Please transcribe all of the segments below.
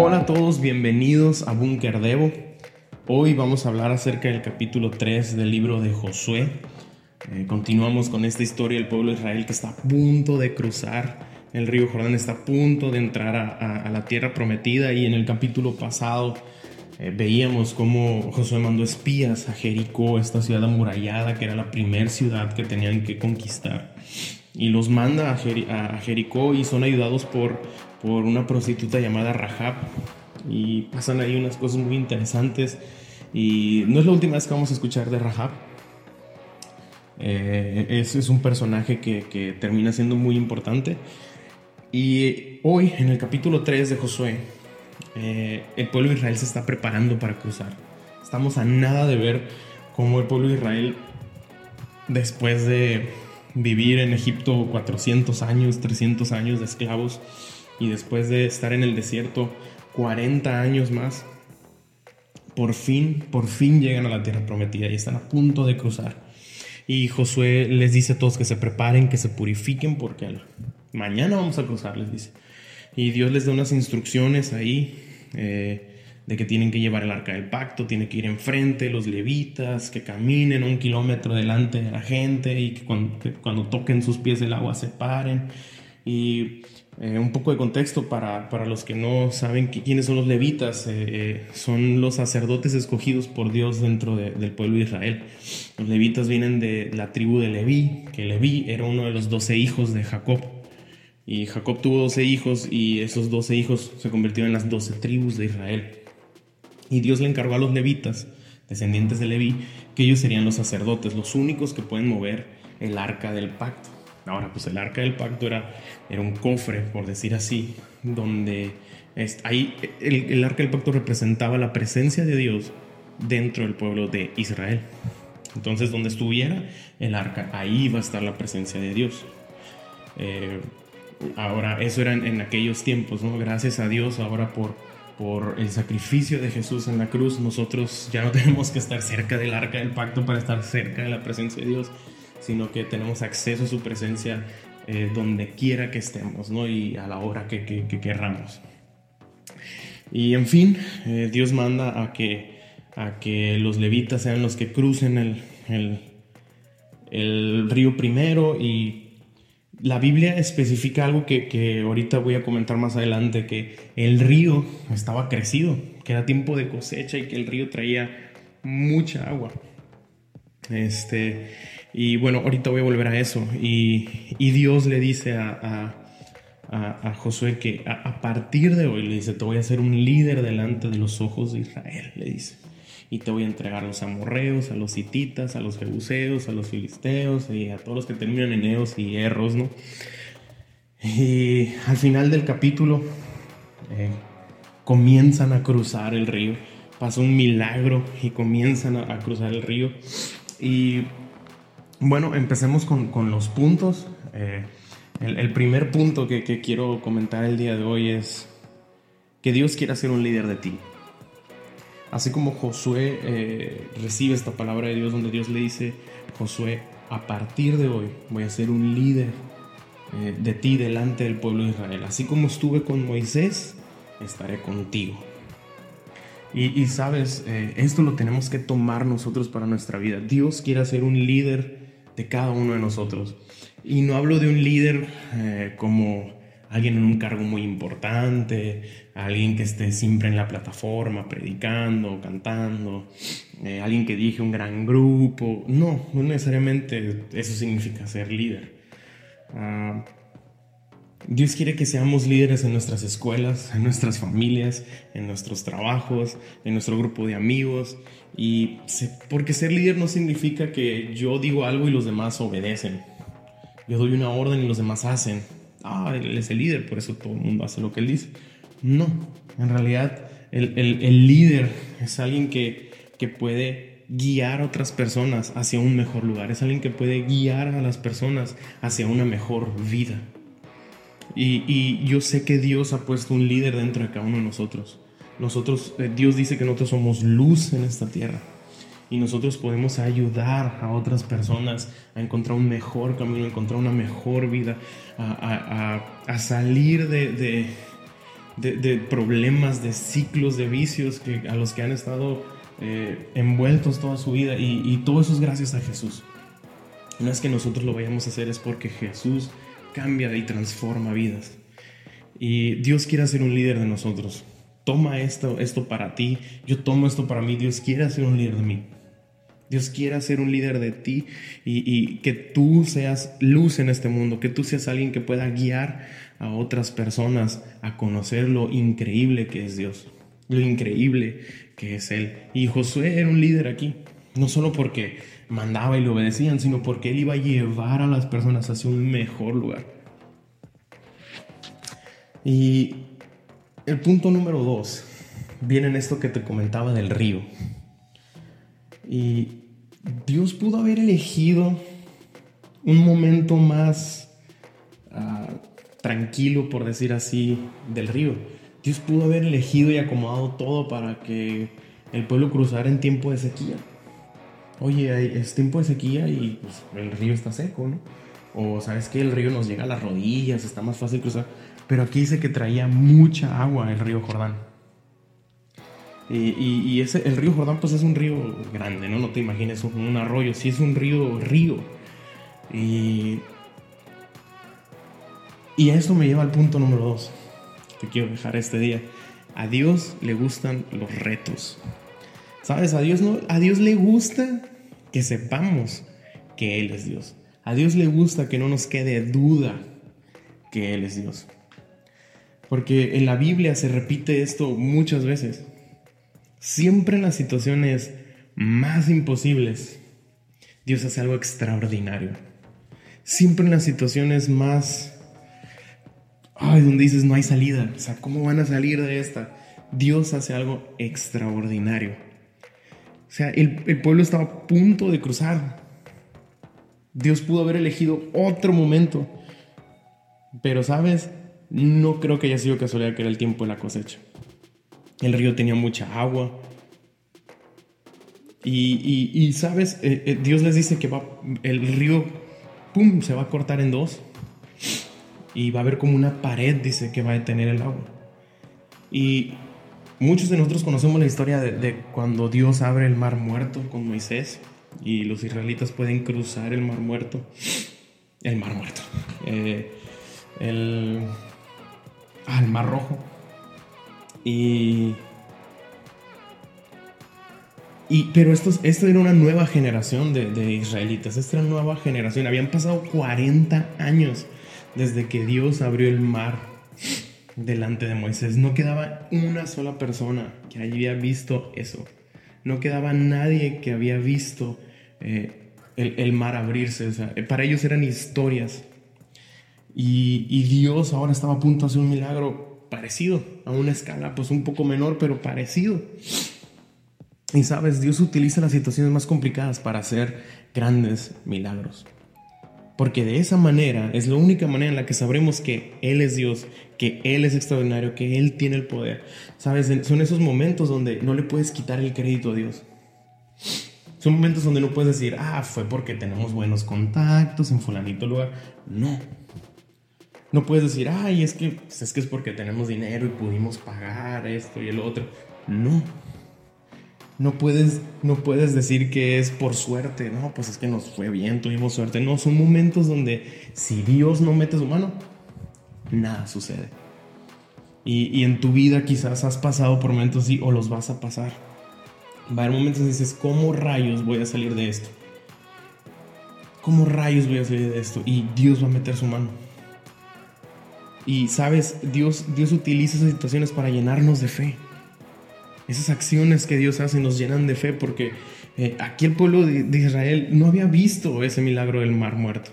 Hola a todos, bienvenidos a Búnker Devo. Hoy vamos a hablar acerca del capítulo 3 del libro de Josué. Eh, continuamos con esta historia del pueblo de Israel que está a punto de cruzar el río Jordán, está a punto de entrar a, la tierra prometida y en el capítulo pasado eh, veíamos cómo Josué mandó espías a Jericó, esta ciudad amurallada que era la primera ciudad que tenían que conquistar. Y los manda a, Jericó y son ayudados por, por una prostituta llamada Rahab. Y pasan ahí unas cosas muy interesantes. Y no es la última vez que vamos a escuchar de Rahab. Eh, es, es, un personaje que, que, termina siendo muy importante. Y hoy, en el capítulo 3 de Josué, eh, el pueblo de Israel se está preparando para cruzar. Estamos a nada de ver cómo el pueblo de Israel, después de vivir en Egipto 400 años, 300 años de esclavos, y después de estar en el desierto 40 años más, por fin, por fin llegan a la tierra prometida y están a punto de cruzar. Y Josué les dice a todos que se preparen, que se purifiquen, porque mañana vamos a cruzar, les dice. Y Dios les da unas instrucciones ahí eh, de que tienen que llevar el arca del pacto, tiene que ir enfrente los levitas, que caminen un kilómetro delante de la gente y que cuando, toquen sus pies el agua se paren. Y eh, un poco de contexto para, para los que no saben quiénes son los levitas. Eh, son los sacerdotes escogidos por Dios dentro del pueblo de Israel. Los levitas vienen de la tribu de Leví, que Leví era uno de los doce hijos de Jacob. Y Jacob tuvo doce hijos y esos doce hijos se convirtieron en las doce tribus de Israel. Y Dios le encargó a los levitas, descendientes de Leví, que ellos serían los sacerdotes, los únicos que pueden mover el arca del pacto. Ahora, pues el arca del pacto era, era un cofre, por decir así, donde ahí el, arca del pacto representaba la presencia de Dios dentro del pueblo de Israel. Entonces, donde estuviera el arca, ahí va a estar la presencia de Dios. Eh, Ahora, eso era en, aquellos tiempos, ¿no? Gracias a Dios ahora por, por el sacrificio de Jesús en la cruz, nosotros ya no tenemos que estar cerca del arca del pacto para estar cerca de la presencia de Dios, sino que tenemos acceso a su presencia eh, donde quiera que estemos, ¿no? Y a la hora que, que, querramos. Y en fin, eh, Dios manda a que, a que los levitas sean los que crucen el, el, el río primero y la Biblia especifica algo que, ahorita voy a comentar más adelante, que el río estaba crecido, que era tiempo de cosecha y que el río traía mucha agua. Este, y bueno, ahorita voy a volver a eso. Y, Dios le dice a, a, Josué que a, partir de hoy, le dice, te voy a hacer un líder delante de los ojos de Israel, le dice y te voy a entregar a los amorreos, a los hititas, a los jebuseos, a los filisteos y a todos los que terminan en eos y erros, ¿no? Y al final del capítulo eh, comienzan a cruzar el río, pasa un milagro y comienzan a, cruzar el río. Y bueno, empecemos con, los puntos. Eh, el, primer punto que, que quiero comentar el día de hoy es que Dios quiere ser un líder de ti. Así como Josué eh, recibe esta palabra de Dios donde Dios le dice, Josué, a partir de hoy voy a ser un líder eh, de ti delante del pueblo de Israel. Así como estuve con Moisés, estaré contigo. Y, sabes, eh, esto lo tenemos que tomar nosotros para nuestra vida. Dios quiere ser un líder de cada uno de nosotros. Y no hablo de un líder como alguien en un cargo muy importante, alguien que esté siempre en la plataforma predicando, cantando, eh, alguien que dirige un gran grupo. No, no necesariamente eso significa ser líder. Ah, Dios quiere que seamos líderes en nuestras escuelas, en nuestras familias, en nuestros trabajos, en nuestro grupo de amigos. Y porque ser líder no significa que yo digo algo y los demás obedecen. Yo doy una orden y los demás hacen ah, él es el líder, por eso todo el mundo hace lo que él dice. No, en realidad el, el, líder es alguien que, que puede guiar a otras personas hacia un mejor lugar, es alguien que puede guiar a las personas hacia una mejor vida. Y, y, yo sé que Dios ha puesto un líder dentro de cada uno de nosotros. Nosotros, eh, Dios dice que nosotros somos luz en esta tierra y nosotros podemos ayudar a otras personas a encontrar un mejor camino, a encontrar una mejor vida, a, salir de, de, problemas, de ciclos, de vicios que, a los que han estado eh, envueltos toda su vida. Y, y todo eso es gracias a Jesús. No es que nosotros lo vayamos a hacer, es porque Jesús cambia y transforma vidas. Y Dios quiere ser un líder de nosotros. Toma esto, esto para ti, yo tomo esto para mí. Dios quiere ser un líder de mí. Dios quiere ser un líder de ti y, y, que tú seas luz en este mundo, que tú seas alguien que pueda guiar a otras personas a conocer lo increíble que es Dios, lo increíble que es Él. Y Josué era un líder aquí, no solo porque mandaba y le obedecían, sino porque Él iba a llevar a las personas hacia un mejor lugar. Y el punto número dos viene en esto que te comentaba del río. Y Dios pudo haber elegido un momento más ah, tranquilo, por decir así, del río. Dios pudo haber elegido y acomodado todo para que el pueblo cruzara en tiempo de sequía. Oye, es tiempo de sequía y pues, el río está seco, ¿no? O sabes que el río nos llega a las rodillas, está más fácil cruzar. Pero aquí dice que traía mucha agua el río Jordán. Y, ese, el río Jordán pues es un río grande, ¿no? No te imagines un, arroyo, sí es un río, río. Y, y eso me lleva al punto número dos que quiero dejar este día. A Dios le gustan los retos. ¿Sabes? A Dios, no, a Dios le gusta que sepamos que Él es Dios. A Dios le gusta que no nos quede duda que Él es Dios. Porque en la Biblia se repite esto muchas veces. Siempre en las situaciones más imposibles, Dios hace algo extraordinario. Siempre en las situaciones más... Ay, donde dices no hay salida. O sea, ¿cómo van a salir de esta? Dios hace algo extraordinario. O sea, el, el pueblo estaba a punto de cruzar. Dios pudo haber elegido otro momento. Pero, ¿sabes? No creo que haya sido casualidad que era el tiempo de la cosecha. El río tenía mucha agua. Y, sabes, eh, eh, Dios les dice que va, el río, ¡pum!, se va a cortar en dos. Y va a haber como una pared, dice, que va a detener el agua. Y muchos de nosotros conocemos la historia de, cuando Dios abre el mar muerto con Moisés y los israelitas pueden cruzar el mar muerto. El mar muerto. Eh, el, al mar rojo. Y, pero esto, esto era una nueva generación de, israelitas, esta era una nueva generación. Habían pasado 40 años desde que Dios abrió el mar delante de Moisés. No quedaba una sola persona que había visto eso. No quedaba nadie que había visto eh, el, mar abrirse. para ellos eran historias. Y, y Dios ahora estaba a punto de hacer un milagro parecido, a una escala pues un poco menor, pero parecido. Y sabes, Dios utiliza las situaciones más complicadas para hacer grandes milagros. Porque de esa manera es la única manera en la que sabremos que Él es Dios, que Él es extraordinario, que Él tiene el poder. Sabes, son esos momentos donde no le puedes quitar el crédito a Dios. Son momentos donde no puedes decir, ah, fue porque tenemos buenos contactos en fulanito lugar. No, no puedes decir, ay, es que, pues, es que es porque tenemos dinero y pudimos pagar esto y el otro. No. No puedes, no puedes decir que es por suerte. No, pues es que nos fue bien, tuvimos suerte. No, son momentos donde si Dios no mete su mano, nada sucede. Y, y en tu vida quizás has pasado por momentos así o los vas a pasar. Va a haber momentos donde dices, ¿cómo rayos voy a salir de esto? ¿Cómo rayos voy a salir de esto? Y Dios va a meter su mano. Y sabes, Dios, Dios utiliza esas situaciones para llenarnos de fe. Esas acciones que Dios hace nos llenan de fe porque eh, aquí el pueblo de, Israel no había visto ese milagro del mar muerto.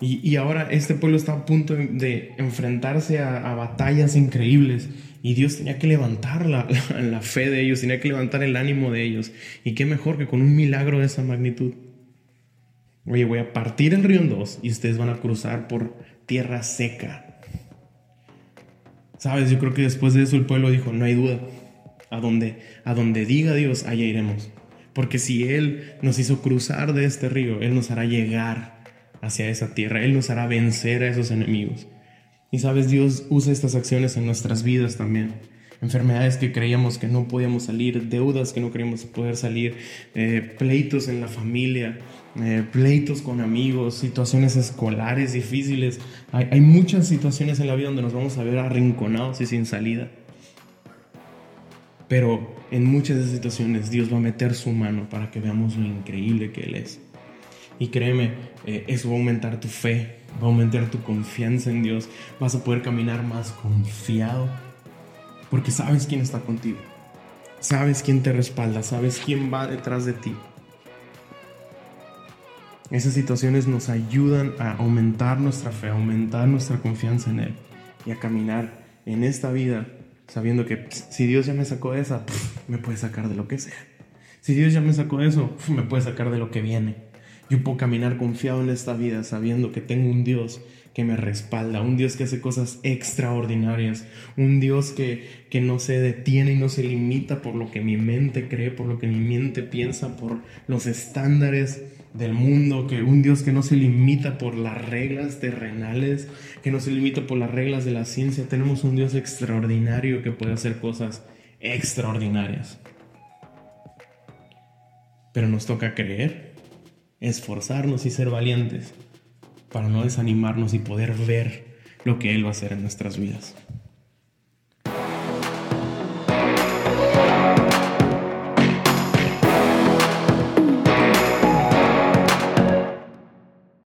Y, ahora este pueblo está a punto de, enfrentarse a, batallas increíbles. Y Dios tenía que levantar la, la, fe de ellos, tenía que levantar el ánimo de ellos. Y qué mejor que con un milagro de esa magnitud. Oye, voy a partir el río en dos y ustedes van a cruzar por tierra seca. Sabes, yo creo que después de eso el pueblo dijo, no hay duda, a donde, a donde diga Dios, allá iremos. Porque si Él nos hizo cruzar de este río, Él nos hará llegar hacia esa tierra, Él nos hará vencer a esos enemigos. Y sabes, Dios usa estas acciones en nuestras vidas también. Enfermedades que creíamos que no podíamos salir, deudas que no creíamos poder salir, eh, pleitos en la familia, eh, pleitos con amigos, situaciones escolares difíciles. Hay, hay muchas situaciones en la vida donde nos vamos a ver arrinconados y sin salida. Pero en muchas de esas situaciones Dios va a meter su mano para que veamos lo increíble que Él es. Y créeme, eh, eso va a aumentar tu fe, va a aumentar tu confianza en Dios. Vas a poder caminar más confiado porque sabes quién está contigo. Sabes quién te respalda, sabes quién va detrás de ti. Esas situaciones nos ayudan a aumentar nuestra fe, a aumentar nuestra confianza en Él y a caminar en esta vida sabiendo que si Dios ya me sacó de esa, me puede sacar de lo que sea. Si Dios ya me sacó de eso, me puede sacar de lo que viene. Yo puedo caminar confiado en esta vida sabiendo que tengo un Dios que me respalda, un Dios que hace cosas extraordinarias, un Dios que, que no se detiene y no se limita por lo que mi mente cree, por lo que mi mente piensa, por los estándares del mundo, que un Dios que no se limita por las reglas terrenales, que no se limita por las reglas de la ciencia. Tenemos un Dios extraordinario que puede hacer cosas extraordinarias. Pero nos toca creer, esforzarnos y ser valientes para no desanimarnos y poder ver lo que Él va a hacer en nuestras vidas.